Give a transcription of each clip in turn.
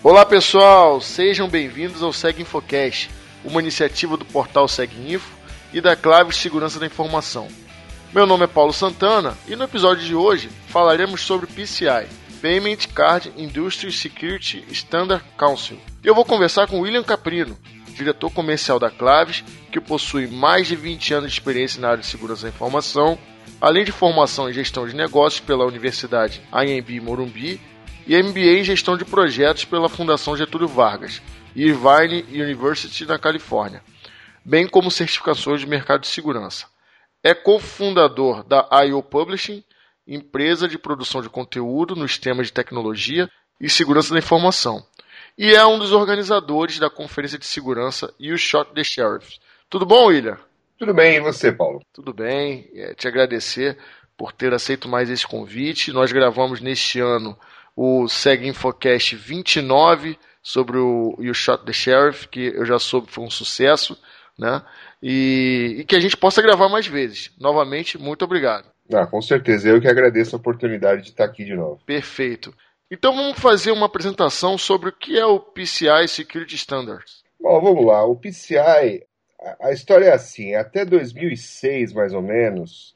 Olá pessoal, sejam bem-vindos ao Seg Infocast, uma iniciativa do portal Info e da Clave Segurança da Informação. Meu nome é Paulo Santana e no episódio de hoje falaremos sobre PCI, Payment Card Industry Security Standard Council. Eu vou conversar com William Caprino, diretor comercial da Claves, que possui mais de 20 anos de experiência na área de segurança da informação, além de formação em gestão de negócios pela Universidade IMB Morumbi e MBA em Gestão de Projetos pela Fundação Getúlio Vargas e Irvine University na Califórnia, bem como certificações de mercado de segurança. É cofundador da IO Publishing, empresa de produção de conteúdo nos temas de tecnologia e segurança da informação, e é um dos organizadores da Conferência de Segurança You Shot the Sheriff. Tudo bom, William? Tudo bem, e você, Paulo? Tudo bem, é, te agradecer por ter aceito mais esse convite. Nós gravamos neste ano o Seg Infocast 29 sobre o You Shot the Sheriff, que eu já soube que foi um sucesso, né? E, e, que a gente possa gravar mais vezes. Novamente, muito obrigado. Ah, com certeza, eu que agradeço a oportunidade de estar aqui de novo. Perfeito. Então vamos fazer uma apresentação sobre o que é o PCI Security Standards. Bom, vamos lá. O PCI, a história é assim, até 2006 mais ou menos,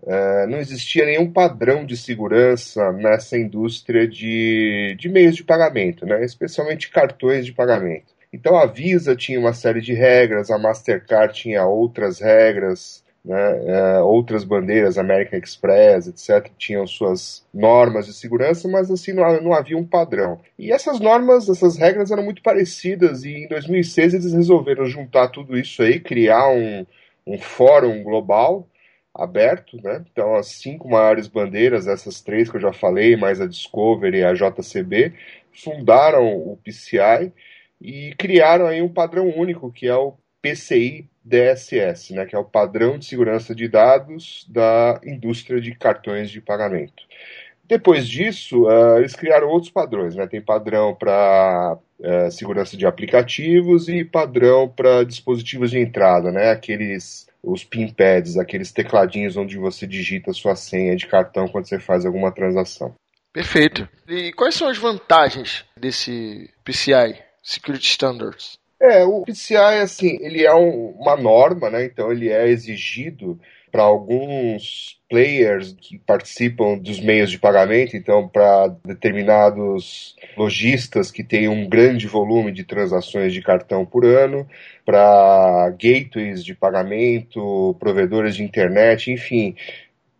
Uh, não existia nenhum padrão de segurança nessa indústria de, de meios de pagamento, né? especialmente cartões de pagamento. Então a Visa tinha uma série de regras, a Mastercard tinha outras regras, né? uh, outras bandeiras, American Express, etc., tinham suas normas de segurança, mas assim não, não havia um padrão. E essas normas, essas regras eram muito parecidas, e em 2006 eles resolveram juntar tudo isso aí, criar um, um fórum global aberto, né? Então, as cinco maiores bandeiras, essas três que eu já falei, mais a Discovery e a JCB, fundaram o PCI e criaram aí um padrão único, que é o PCI DSS, né, que é o padrão de segurança de dados da indústria de cartões de pagamento. Depois disso, uh, eles criaram outros padrões, né? Tem padrão para uh, eh, segurança de aplicativos e padrão para dispositivos de entrada, né? Aqueles os pin pads, aqueles tecladinhos onde você digita a sua senha de cartão quando você faz alguma transação. Perfeito. E quais são as vantagens desse PCI, Security Standards? É, o PCI, assim, ele é um, uma norma, né? Então ele é exigido para alguns players que participam dos meios de pagamento, então para determinados lojistas que têm um grande volume de transações de cartão por ano, para gateways de pagamento, provedores de internet, enfim,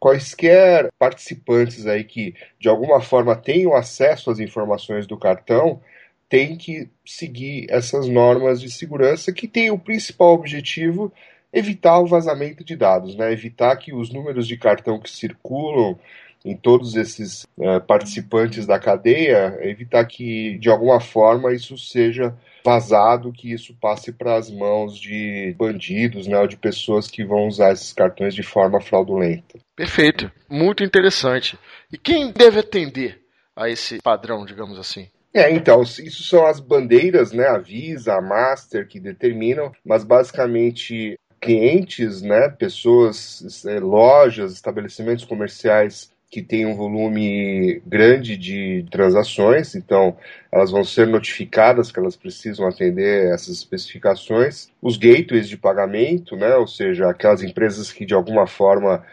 quaisquer participantes aí que de alguma forma tenham acesso às informações do cartão têm que seguir essas normas de segurança que têm o principal objetivo evitar o vazamento de dados, né? evitar que os números de cartão que circulam em todos esses uh, participantes da cadeia, evitar que de alguma forma isso seja vazado, que isso passe para as mãos de bandidos, né, ou de pessoas que vão usar esses cartões de forma fraudulenta. Perfeito, muito interessante. E quem deve atender a esse padrão, digamos assim? É, então, isso são as bandeiras, né, a Visa, a Master, que determinam, mas basicamente clientes, né, pessoas, é, lojas, estabelecimentos comerciais que têm um volume grande de transações, então elas vão ser notificadas que elas precisam atender essas especificações. Os gateways de pagamento, né, ou seja, aquelas empresas que de alguma forma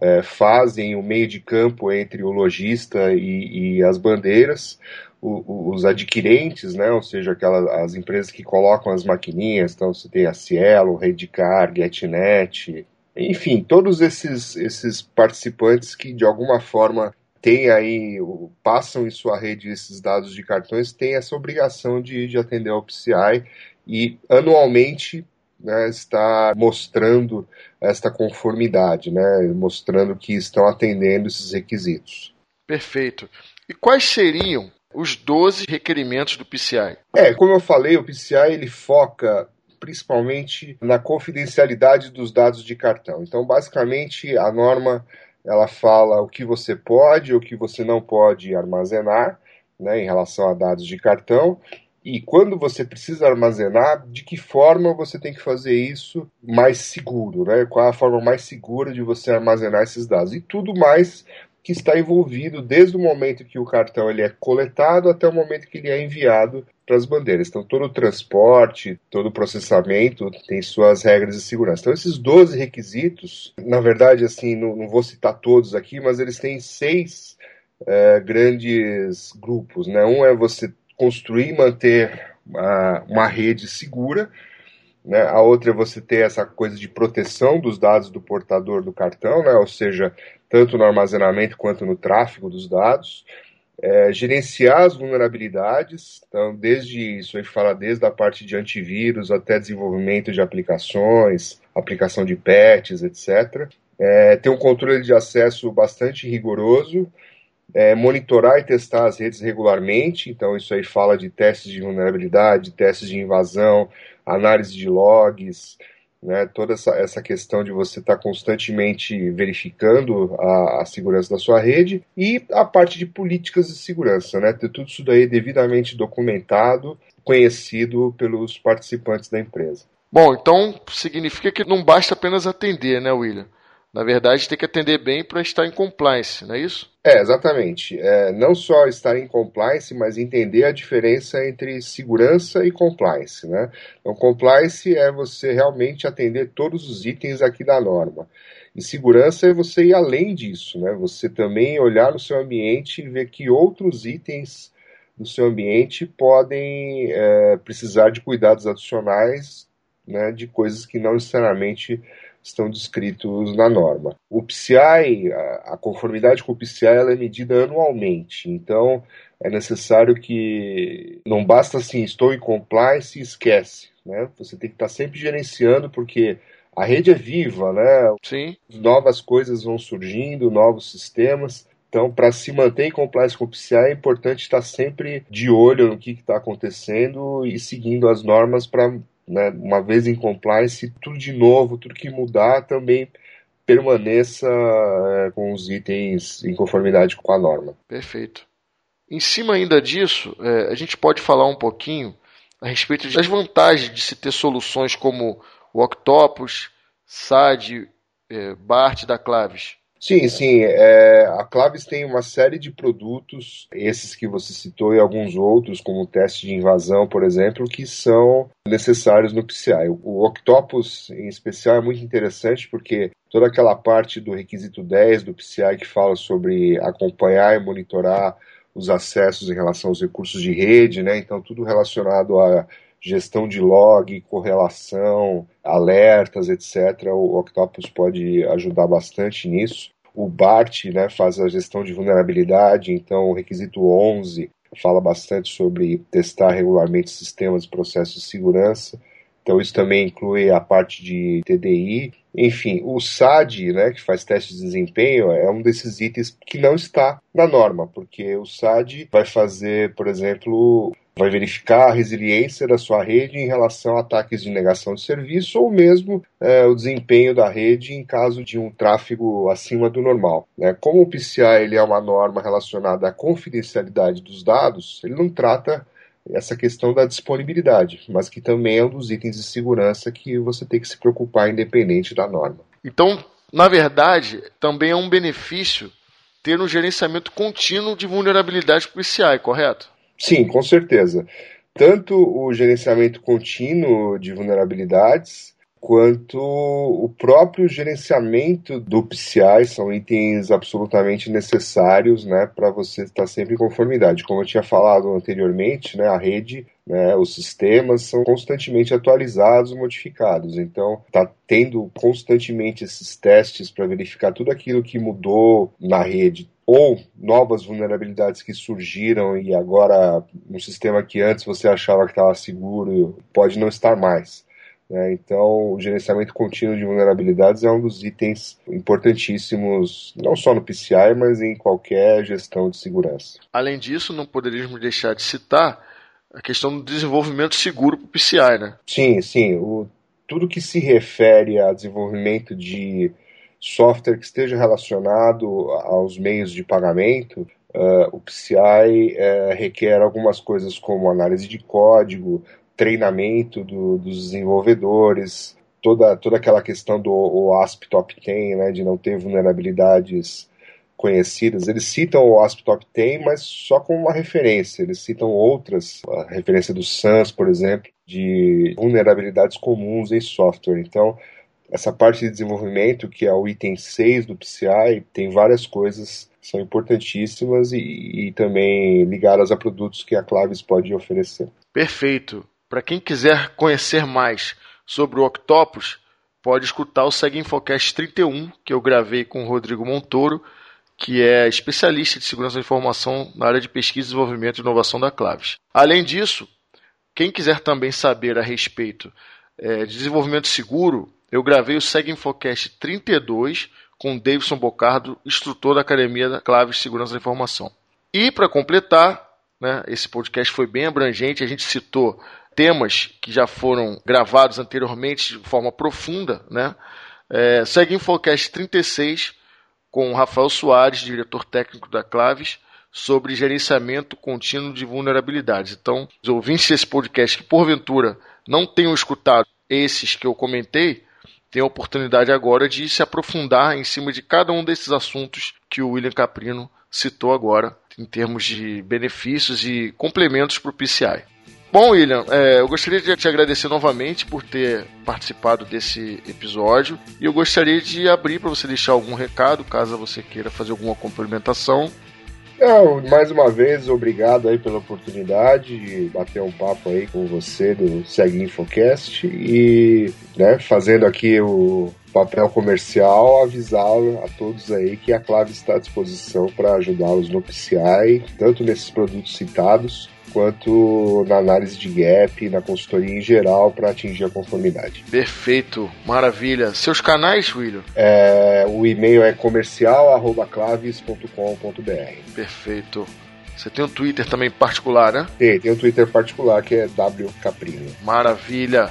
é, fazem o meio de campo entre o lojista e, e as bandeiras os adquirentes, né, ou seja, aquelas, as empresas que colocam as maquininhas, então você tem a Cielo, Redcar, GetNet, enfim, todos esses, esses participantes que de alguma forma têm aí, passam em sua rede esses dados de cartões, têm essa obrigação de, de atender ao PCI e anualmente né, está mostrando esta conformidade, né, mostrando que estão atendendo esses requisitos. Perfeito. E quais seriam os 12 requerimentos do PCI. É, como eu falei, o PCI ele foca principalmente na confidencialidade dos dados de cartão. Então, basicamente, a norma ela fala o que você pode, o que você não pode armazenar, né, em relação a dados de cartão, e quando você precisa armazenar, de que forma você tem que fazer isso mais seguro, né? Qual é a forma mais segura de você armazenar esses dados? E tudo mais que está envolvido desde o momento que o cartão ele é coletado até o momento que ele é enviado para as bandeiras. Então, todo o transporte, todo o processamento tem suas regras de segurança. Então, esses 12 requisitos, na verdade, assim, não, não vou citar todos aqui, mas eles têm seis é, grandes grupos. Né? Um é você construir e manter uma, uma rede segura. Né? A outra é você ter essa coisa de proteção dos dados do portador do cartão, né? ou seja, tanto no armazenamento quanto no tráfego dos dados é, gerenciar as vulnerabilidades, então desde isso aí fala desde a parte de antivírus até desenvolvimento de aplicações, aplicação de patches, etc. É, ter um controle de acesso bastante rigoroso, é, monitorar e testar as redes regularmente, então isso aí fala de testes de vulnerabilidade, testes de invasão, análise de logs, né, toda essa, essa questão de você estar tá constantemente verificando a, a, segurança da sua rede e a parte de políticas de segurança, né, ter tudo isso daí devidamente documentado, conhecido pelos participantes da empresa. Bom, então significa que não basta apenas atender, né, William? Na verdade, tem que atender bem para estar em compliance, não é isso? É, exatamente. É, não só estar em compliance, mas entender a diferença entre segurança e compliance. Né? Então, compliance é você realmente atender todos os itens aqui da norma. E segurança é você ir além disso, né? Você também olhar no seu ambiente e ver que outros itens do seu ambiente podem é, precisar de cuidados adicionais, né, de coisas que não necessariamente estão descritos na norma. O PCI, a, conformidade com o PCI, ela é medida anualmente, então é necessário que não basta assim, estou em compliance e esquece, né? Você tem que estar sempre gerenciando porque a rede é viva, né? Sim. Novas coisas vão surgindo, novos sistemas. Então, para se manter em compliance com o PCI, é importante estar sempre de olho no que está acontecendo e seguindo as normas para né, uma vez em compliance, tudo de novo, tudo que mudar também permaneça é, com os itens em conformidade com a norma. Perfeito. Em cima ainda disso, é, a gente pode falar um pouquinho a respeito das vantagens de se ter soluções como o Octopus, SAD, é, BART da Claves. Sim, sim. É, a Claves tem uma série de produtos, esses que você citou e alguns outros, como o teste de invasão, por exemplo, que são necessários no PCI. O Octopus, em especial, é muito interessante porque toda aquela parte do requisito 10 do PCI que fala sobre acompanhar e monitorar os acessos em relação aos recursos de rede, né? Então, tudo relacionado a gestão de log, correlação, alertas, etc. O Octopus pode ajudar bastante nisso. O BART né, faz a gestão de vulnerabilidade, então o requisito 11 fala bastante sobre testar regularmente sistemas e processos de segurança. Então isso também inclui a parte de TDI. Enfim, o SAD, né, que faz teste de desempenho, é um desses itens que não está na norma, porque o SAD vai fazer, por exemplo, vai verificar a resiliência da sua rede em relação a ataques de negação de serviço ou mesmo é, o desempenho da rede em caso de um tráfego acima do normal. Né? Como o PCI ele é uma norma relacionada à confidencialidade dos dados, ele não trata essa questão da disponibilidade, mas que também é um dos itens de segurança que você tem que se preocupar independente da norma. Então, na verdade, também é um benefício ter um gerenciamento contínuo de vulnerabilidade para o PCI, correto? Sim, com certeza. Tanto o gerenciamento contínuo de vulnerabilidades, quanto o próprio gerenciamento do PCI são itens absolutamente necessários né, para você estar sempre em conformidade. Como eu tinha falado anteriormente, né, a rede, né, os sistemas são constantemente atualizados, modificados. Então, está tendo constantemente esses testes para verificar tudo aquilo que mudou na rede ou novas vulnerabilidades que surgiram e agora um sistema que antes você achava que estava seguro pode não estar mais. Né? Então, o gerenciamento contínuo de vulnerabilidades é um dos itens importantíssimos, não só no PCI, mas em qualquer gestão de segurança. Além disso, não poderíamos deixar de citar a questão do desenvolvimento seguro para o PCI, né? Sim, sim. O, tudo que se refere a desenvolvimento de software que esteja relacionado aos meios de pagamento, uh, o PCI uh, eh, requer algumas coisas como análise de código, treinamento do, dos desenvolvedores, toda, toda aquela questão do ASP Top 10, né, de não ter vulnerabilidades conhecidas. Eles citam o ASP Top 10, mas só como uma referência. Eles citam outras, a referência do SANS, por exemplo, de vulnerabilidades comuns em software. Então, essa parte de desenvolvimento, que é o item 6 do PCI, tem várias coisas que são importantíssimas e, e também ligadas a produtos que a Claves pode oferecer. Perfeito. Para quem quiser conhecer mais sobre o Octopus, pode escutar o Segue Infocast 31, que eu gravei com o Rodrigo Montoro, que é especialista de segurança da informação na área de pesquisa, desenvolvimento e inovação da Claves. Além disso, quem quiser também saber a respeito é, de desenvolvimento seguro, eu gravei o Segue Infocast 32 com Davidson Bocardo, instrutor da Academia da Claves Segurança da Informação. E para completar, né, esse podcast foi bem abrangente, a gente citou temas que já foram gravados anteriormente de forma profunda, né? É, segue Infocast 36 com Rafael Soares, diretor técnico da Claves, sobre gerenciamento contínuo de vulnerabilidades. Então, os ouvintes desse podcast que porventura não tenham escutado esses que eu comentei, têm a oportunidade agora de se aprofundar em cima de cada um desses assuntos que o William Caprino citou agora, em termos de benefícios e complementos para o PCI. Bom, William, é, eu gostaria de te agradecer novamente por ter participado desse episódio e eu gostaria de abrir para você deixar algum recado, caso você queira fazer alguma complementação. Não, mais uma vez, obrigado aí pela oportunidade de bater um papo aí com você do Segue Infocast e né, fazendo aqui o papel comercial, avisar a todos aí que a Clave está à disposição para ajudá-los no PCI, tanto nesses produtos citados, quanto na análise de gap, na consultoria em geral, para atingir a conformidade. Perfeito, maravilha. Seus canais, William? É, o e-mail é comercial.claves.com.br. Perfeito. Você tem um Twitter também particular, né? Tem, tem um Twitter particular que é wcaprino. Maravilha.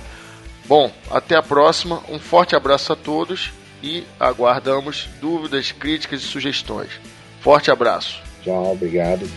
Bom, até a próxima. Um forte abraço a todos e aguardamos dúvidas, críticas e sugestões. Forte abraço. Tchau, obrigado.